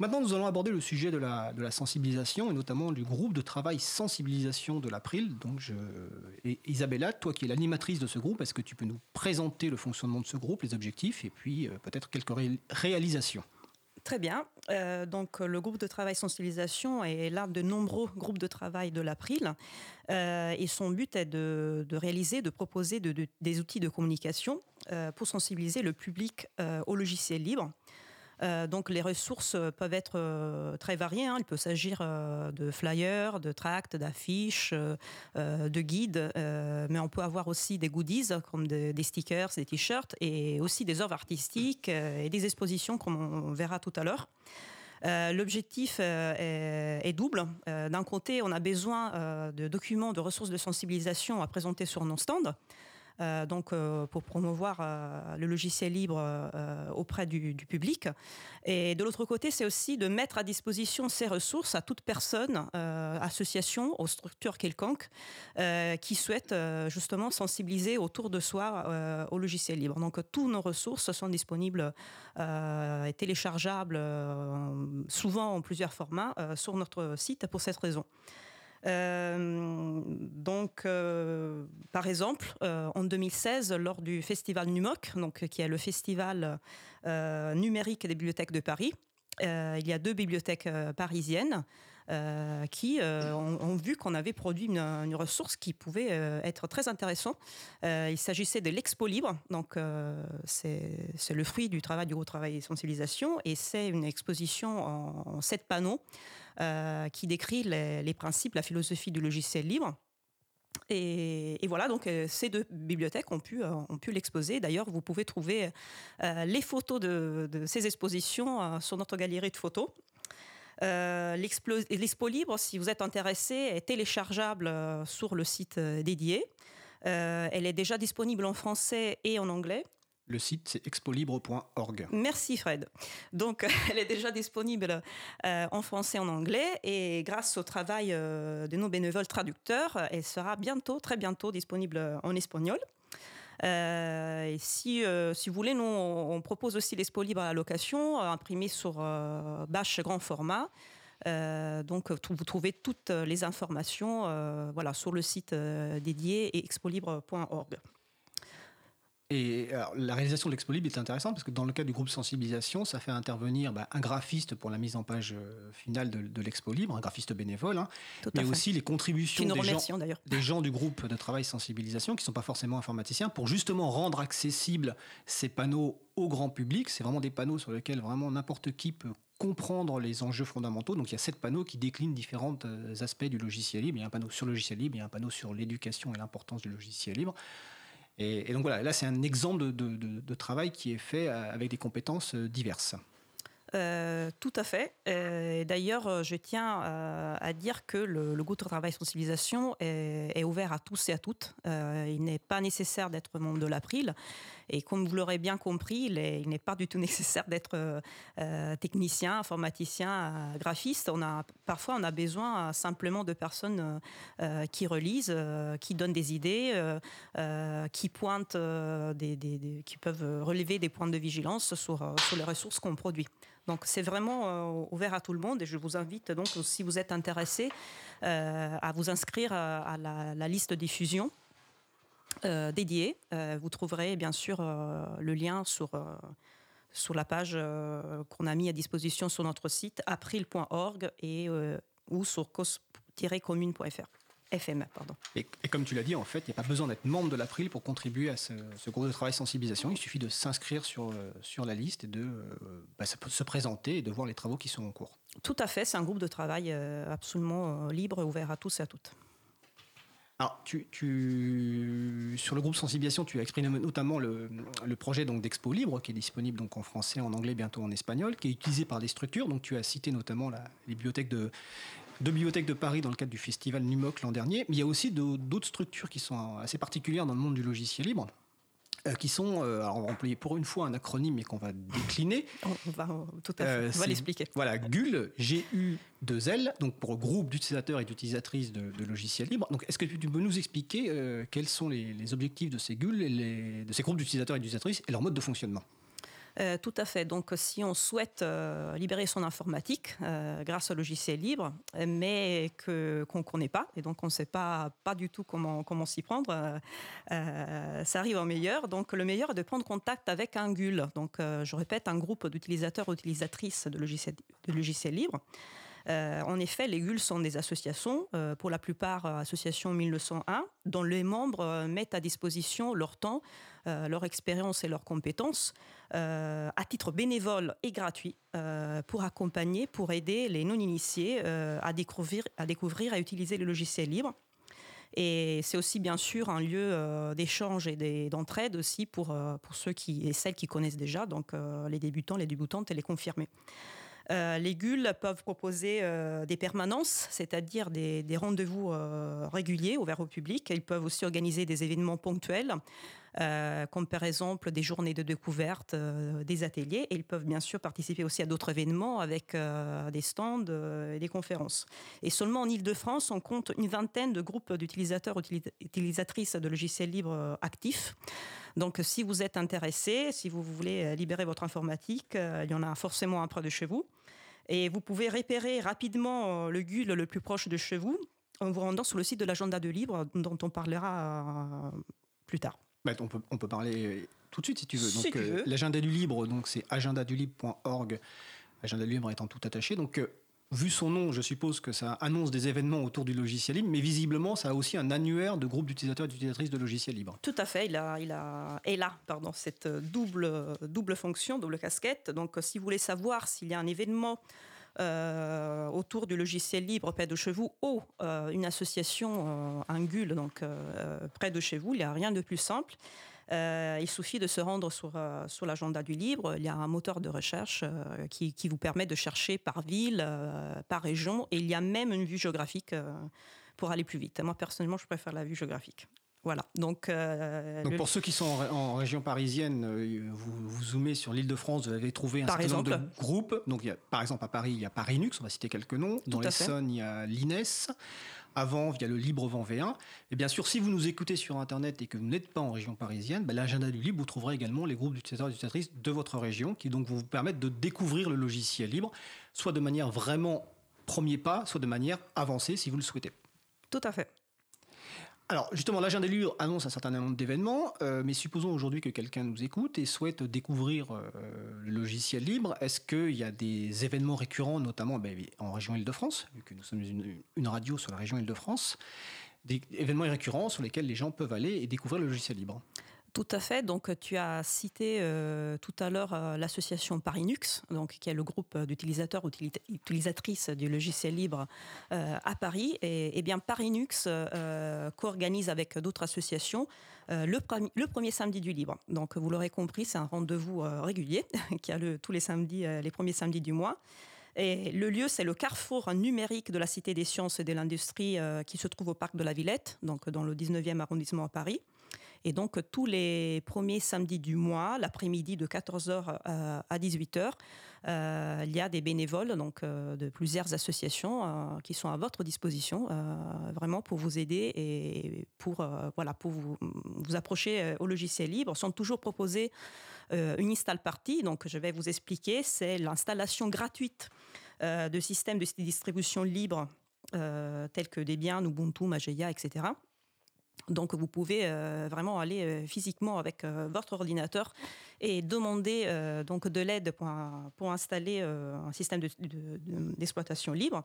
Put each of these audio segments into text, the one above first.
Maintenant, nous allons aborder le sujet de la, sensibilisation et notamment du groupe de travail sensibilisation de l'April. Donc, Isabella, toi qui es l'animatrice de ce groupe, est-ce que tu peux nous présenter le fonctionnement de ce groupe, les objectifs et puis euh, peut-être quelques réalisations? Très bien. Euh, donc, le groupe de travail sensibilisation est l'un de nombreux groupes de travail de l'April. Euh, et son but est de, réaliser, de proposer des outils de communication pour sensibiliser le public au logiciel libre. Euh, donc les ressources peuvent être euh, très variées. Hein. Il peut s'agir euh, de flyers, de tracts, d'affiches, de guides, mais on peut avoir aussi des goodies comme des stickers, des t-shirts et aussi des œuvres artistiques et des expositions comme on verra tout à l'heure. L'objectif est, double. D'un côté, on a besoin de documents, de ressources de sensibilisation à présenter sur nos stands. Euh, donc euh, pour promouvoir euh, le logiciel libre auprès du, public. Et de l'autre côté, c'est aussi de mettre à disposition ces ressources à toute personne, association, aux structures quelconques, qui souhaitent justement sensibiliser autour de soi au logiciel libre. Donc toutes nos ressources sont disponibles et téléchargeables, souvent en plusieurs formats, sur notre site pour cette raison. Euh, donc, euh, par exemple, euh, en 2016, lors du festival NUMOC, donc, qui est le festival numérique des bibliothèques de Paris, il y a deux bibliothèques parisiennes qui ont, vu qu'on avait produit une, ressource qui pouvait être très intéressante. il s'agissait de l'Expo Libre, donc c'est le fruit du travail du gros travail et sensibilisation, et c'est une exposition en sept panneaux euh, qui décrit les, principes, la philosophie du logiciel libre. Et, voilà, donc euh, ces deux bibliothèques euh, ont pu l'exposer. D'ailleurs, vous pouvez trouver les photos de, ces expositions sur notre galerie de photos. L'expo libre, si vous êtes intéressé, est téléchargeable sur le site dédié. elle est déjà disponible en français et en anglais. Le site, c'est expolibre.org. Merci Fred. Donc, elle est déjà disponible euh, en français et en anglais. Et grâce au travail euh, de nos bénévoles traducteurs, elle sera bientôt, très bientôt, disponible en espagnol. Euh, si, si vous voulez, nous, on, propose aussi l'Expo Libre à la location, imprimé sur bâche grand format. donc, vous trouvez toutes les informations voilà, sur le site dédié et expolibre.org. Et la réalisation de l'Expo Libre est intéressante parce que dans le cas du groupe sensibilisation, ça fait intervenir bah, un graphiste pour la mise en page euh, finale de, l'Expo Libre, un graphiste bénévole, hein, mais aussi les contributions des gens, des gens, du groupe de travail sensibilisation qui ne sont pas forcément informaticiens pour justement rendre accessibles ces panneaux au grand public. C'est vraiment des panneaux sur lesquels vraiment n'importe qui peut comprendre les enjeux fondamentaux. Donc il y a sept panneaux qui déclinent différents euh, aspects du logiciel libre. Il y a un panneau sur le logiciel libre, il y a un panneau sur l'éducation et l'importance du logiciel libre. Et, donc voilà, là c'est un exemple de, travail qui est fait euh, avec des compétences euh, diverses. Euh, tout à fait. D'ailleurs, je tiens à dire que le, le, groupe de travail sensibilisation est, ouvert à tous et à toutes. il n'est pas nécessaire d'être membre de l'April. Et comme vous l'aurez bien compris, il n'est pas du tout nécessaire d'être euh, euh, technicien, informaticien, euh, graphiste. Parfois, on a besoin simplement de personnes qui relisent, qui donnent des idées, qui pointent, qui peuvent relever des points de vigilance sur les ressources qu'on produit. Donc c'est vraiment ouvert à tout le monde et je vous invite donc, si vous êtes intéressé, à vous inscrire à la, liste diffusion euh, dédié. Euh, vous trouverez bien sûr euh, le lien sur, sur la page qu'on a mis à disposition sur notre site april.org et ou sur cos-commune.fr. Pardon. Et, comme tu l'as dit, en fait, il n'y a pas besoin d'être membre de l'April pour contribuer à ce, groupe de travail sensibilisation. Il suffit de s'inscrire sur, sur la liste et de bah, se présenter et de voir les travaux qui sont en cours. Tout à fait, c'est un groupe de travail absolument libre, ouvert à tous et à toutes. Alors, tu, sur le groupe sensibilisation, tu as exprimé notamment le, projet donc d'Expo Libre, qui est disponible donc en français, en anglais, bientôt en espagnol, qui est utilisé par des structures. Donc, tu as cité notamment la, les bibliothèques de, deux bibliothèques de Paris dans le cadre du festival NUMOC l'an dernier. Mais il y a aussi d'autres structures qui sont assez particulières dans le monde du logiciel libre. Euh, qui sont, euh, alors on va employer pour une fois un acronyme mais qu'on va décliner. On va, tout à fait, on va euh, l'expliquer. Voilà, GUL, G-U-2-L, donc pour groupe d'utilisateurs et d'utilisatrices de, logiciels libres. Donc est-ce que tu peux nous expliquer quels sont les, objectifs de ces GUL, et de ces groupes d'utilisateurs et d'utilisatrices et leur mode de fonctionnement? Euh, tout à fait. Donc, si on souhaite euh, libérer son informatique euh, grâce au logiciel libre, mais que qu'on ne connaît pas, et donc on ne sait pas pas du tout comment comment s'y prendre, ça arrive en meilleur. Donc, le meilleur est de prendre contact avec un GUL. Donc, je répète, un groupe d'utilisateurs utilisatrices de logiciels de logiciels libres. en effet, les GUL sont des associations, pour la plupart associations 1901, dont les membres mettent à disposition leur temps, leur expérience et leurs compétences euh, à titre bénévole et gratuit euh, pour accompagner, pour aider les non-initiés euh, à, découvrir, à découvrir, à utiliser le logiciel libre. Et c'est aussi bien sûr un lieu d'échange et d'entraide aussi pour, pour ceux qui, et celles qui connaissent déjà, donc les débutants, les débutantes et les confirmés. les GUL peuvent proposer des permanences, c'est-à-dire des, rendez-vous réguliers ouverts au public. Ils peuvent aussi organiser des événements ponctuels euh, comme par exemple des journées de découverte, euh, des ateliers. Et ils peuvent bien sûr participer aussi à d'autres événements avec euh, des stands et des conférences. Et seulement en Ile-de-France, on compte une vingtaine de groupes d'utilisateurs, utilisatrices de logiciels libres actifs. Donc, si vous êtes intéressé, si vous voulez libérer votre informatique, il y en a forcément un près de chez vous. Et vous pouvez repérer rapidement le GUL le plus proche de chez vous en vous rendant sur le site de l'agenda de libre dont on parlera plus tard. Bah, on, peut, on peut parler tout de suite si tu veux. Donc, euh, l'agenda du libre, donc c'est agendadulibre.org. Agenda du libre étant tout attaché. Donc, euh, vu son nom, je suppose que ça annonce des événements autour du logiciel libre, mais visiblement, ça a aussi un annuaire de groupes d'utilisateurs et d'utilisatrices de logiciels libres. Tout à fait. Il a, il a, et là, pardon, cette double, double fonction, double casquette. Donc, si vous voulez savoir s'il y a un événement euh, autour du logiciel libre près de chez vous ou euh, une association, un GUL, donc euh, près de chez vous. Il n'y a rien de plus simple. il suffit de se rendre sur, sur l'agenda du libre. Il y a un moteur de recherche qui, qui, vous permet de chercher par ville, par région, et il y a même une vue géographique pour aller plus vite. Moi, personnellement, je préfère la vue géographique. Voilà. Donc, euh, pour ceux qui sont en, région parisienne, euh, vous, vous zoomez sur l'île de France, vous avez trouvé un certain nombre de groupes. Donc, il y a, par exemple, à Paris, il y a Paris on va citer quelques noms. Dans l'Essonne, il y a l'INES. Avant, via le Libre Vent V1. Et bien sûr, si vous nous écoutez sur Internet et que vous n'êtes pas en région parisienne, ben, l'agenda du libre, vous trouverez également les groupes d'utilisateurs et d'utilisatrices de votre région qui donc vous permettre de découvrir le logiciel libre, soit de manière vraiment premier pas, soit de manière avancée si vous le souhaitez. Tout à fait. Alors justement, l'agenda des livres annonce un certain nombre d'événements, euh, mais supposons aujourd'hui que quelqu'un nous écoute et souhaite découvrir euh, le logiciel libre. Est-ce qu'il y a des événements récurrents, notamment ben, en région Île-de-France, vu que nous sommes une, radio sur la région Île-de-France, des événements récurrents sur lesquels les gens peuvent aller et découvrir le logiciel libre? Tout à fait. Donc, tu as cité euh, tout à l'heure euh, l'association Parinux, donc qui est le groupe d'utilisateurs utilisatrices du logiciel libre euh, à Paris. Et, et bien Parinux co-organise avec d'autres associations le, premier samedi du libre. Donc, vous l'aurez compris, c'est un rendez-vous régulier qui a le, tous les samedis, les premiers samedis du mois. Et le lieu, c'est le carrefour numérique de la Cité des sciences et de l'industrie qui se trouve au parc de la Villette, donc dans le 19e arrondissement à Paris. Et donc, tous les premiers samedis du mois, l'après-midi de 14h euh, à 18h, euh, il y a des bénévoles donc, euh, de plusieurs associations qui sont à votre disposition, vraiment pour vous aider et pour, voilà, pour vous, vous approcher au logiciel libre. Sont toujours proposés une install party. Donc, je vais vous expliquer. C'est l'installation gratuite de systèmes de distribution libre tels que Debian, Ubuntu, Mageia, etc. Donc vous pouvez euh, vraiment aller euh, physiquement avec euh, votre ordinateur et demander donc de l'aide pour, installer un système d'exploitation libre.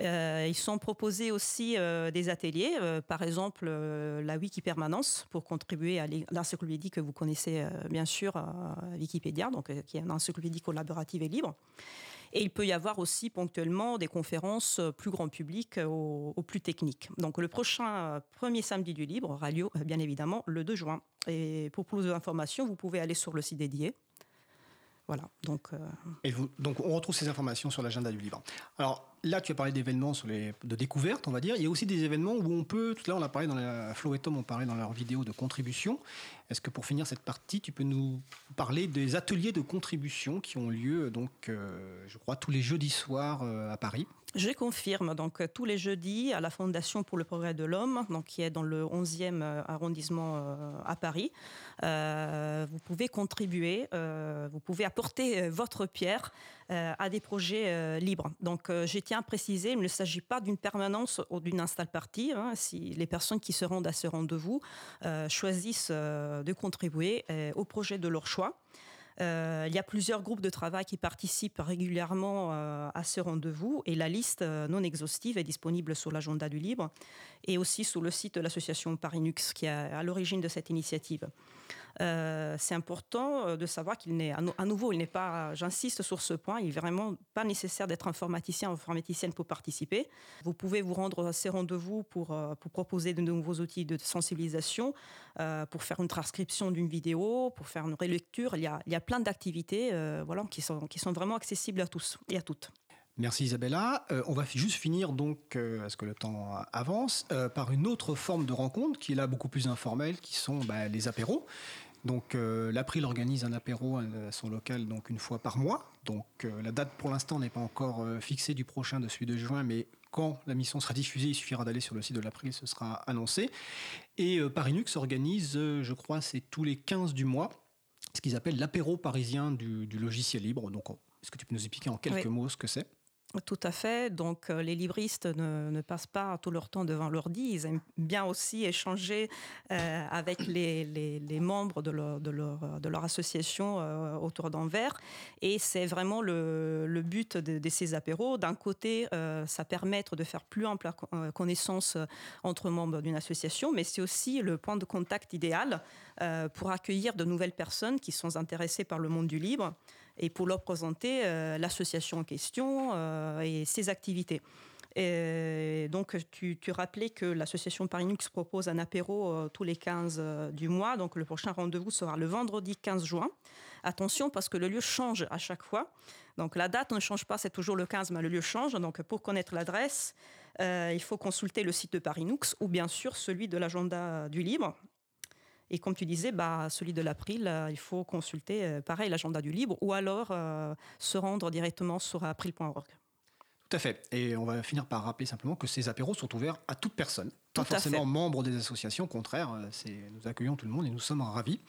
ils sont proposés aussi des ateliers, par exemple la Wiki Permanence pour contribuer à l'encyclopédie que vous connaissez bien sûr, Wikipédia, donc qui est une encyclopédie collaborative et libre. Et il peut y avoir aussi ponctuellement des conférences euh, plus grand public euh, au, plus technique. Donc le prochain euh, premier samedi du libre aura lieu bien évidemment le 2 juin. Et pour plus d'informations, vous pouvez aller sur le site dédié. Voilà, donc. Et vous, donc on retrouve ces informations sur l'agenda du libre. Alors là, tu as parlé d'événements de découverte, on va dire. Il y a aussi des événements où on peut, tout à l'heure on a parlé dans la, Flo et Tom ont parlé dans leur vidéo de contribution. Est-ce que pour finir cette partie, tu peux nous parler des ateliers de contribution qui ont lieu, donc, euh, je crois, tous les jeudis soirs euh, à Paris? Je confirme. Donc, tous les jeudis, à la Fondation pour le progrès de l'homme, donc qui est dans le 11e arrondissement à Paris, vous pouvez contribuer, vous pouvez apporter votre pierre à des projets libres. Donc, je tiens à préciser, il ne s'agit pas d'une permanence ou d'une install partie. Hein, si les personnes qui se rendent à ce rendez-vous choisissent de contribuer au projet de leur choix. Euh, il y a plusieurs groupes de travail qui participent régulièrement euh, à ce rendez-vous et la liste euh, non exhaustive est disponible sur l'agenda du Libre et aussi sur le site de l'association Parinux qui est à l'origine de cette initiative. Euh, c'est important euh, de savoir qu'il n'est, à nouveau, il n'est pas, j'insiste sur ce point, il n'est vraiment pas nécessaire d'être informaticien ou informaticienne pour participer. Vous pouvez vous rendre à ces rendez-vous pour, euh, pour proposer de nouveaux outils de sensibilisation, pour faire une transcription d'une vidéo, pour faire une relecture. Il y a, il y a plein d'activités voilà, qui, sont, qui sont vraiment accessibles à tous et à toutes. Merci Isabella. on va juste finir donc, à ce que le temps avance, par une autre forme de rencontre qui est là beaucoup plus informelle, qui sont bah, les apéros. Donc euh, l'April organise un apéro à son local donc une fois par mois. Donc euh, la date pour l'instant n'est pas encore euh, fixée du prochain de celui de juin, mais quand la mission sera diffusée, il suffira d'aller sur le site de l'April, ce sera annoncé. Et Parinux organise, je crois, c'est tous les 15 du mois, ce qu'ils appellent l'apéro parisien du, logiciel libre. Donc est-ce que tu peux nous expliquer en quelques mots ce que c'est? Tout à fait. Donc, euh, les libristes ne, passent pas tout leur temps devant l'ordi. Ils aiment bien aussi échanger euh, avec les, membres de leur, association euh, autour d'un verre. Et c'est vraiment le, but de, ces apéros. D'un côté, ça permet de faire plus ample connaissance entre membres d'une association, mais c'est aussi le point de contact idéal pour accueillir de nouvelles personnes qui sont intéressées par le monde du libre et pour leur présenter euh, l'association en question euh, et ses activités. Donc, tu, tu, rappelais que l'association Parinux propose un apéro euh, tous les 15 du mois. Donc, le prochain rendez-vous sera le vendredi 15 juin. Attention, parce que le lieu change à chaque fois. Donc, la date ne change pas, c'est toujours le 15, mais le lieu change. Donc, pour connaître l'adresse, il faut consulter le site de Parinux ou bien sûr celui de l'agenda du libre. Et comme tu disais, bah, celui de l'April, euh, il faut consulter, euh, pareil, l'agenda du libre ou alors euh, se rendre directement sur april.org. Tout à fait. Et on va finir par rappeler simplement que ces apéros sont ouverts à toute personne, pas forcément membre des associations. Au contraire, nous accueillons tout le monde et nous sommes ravis.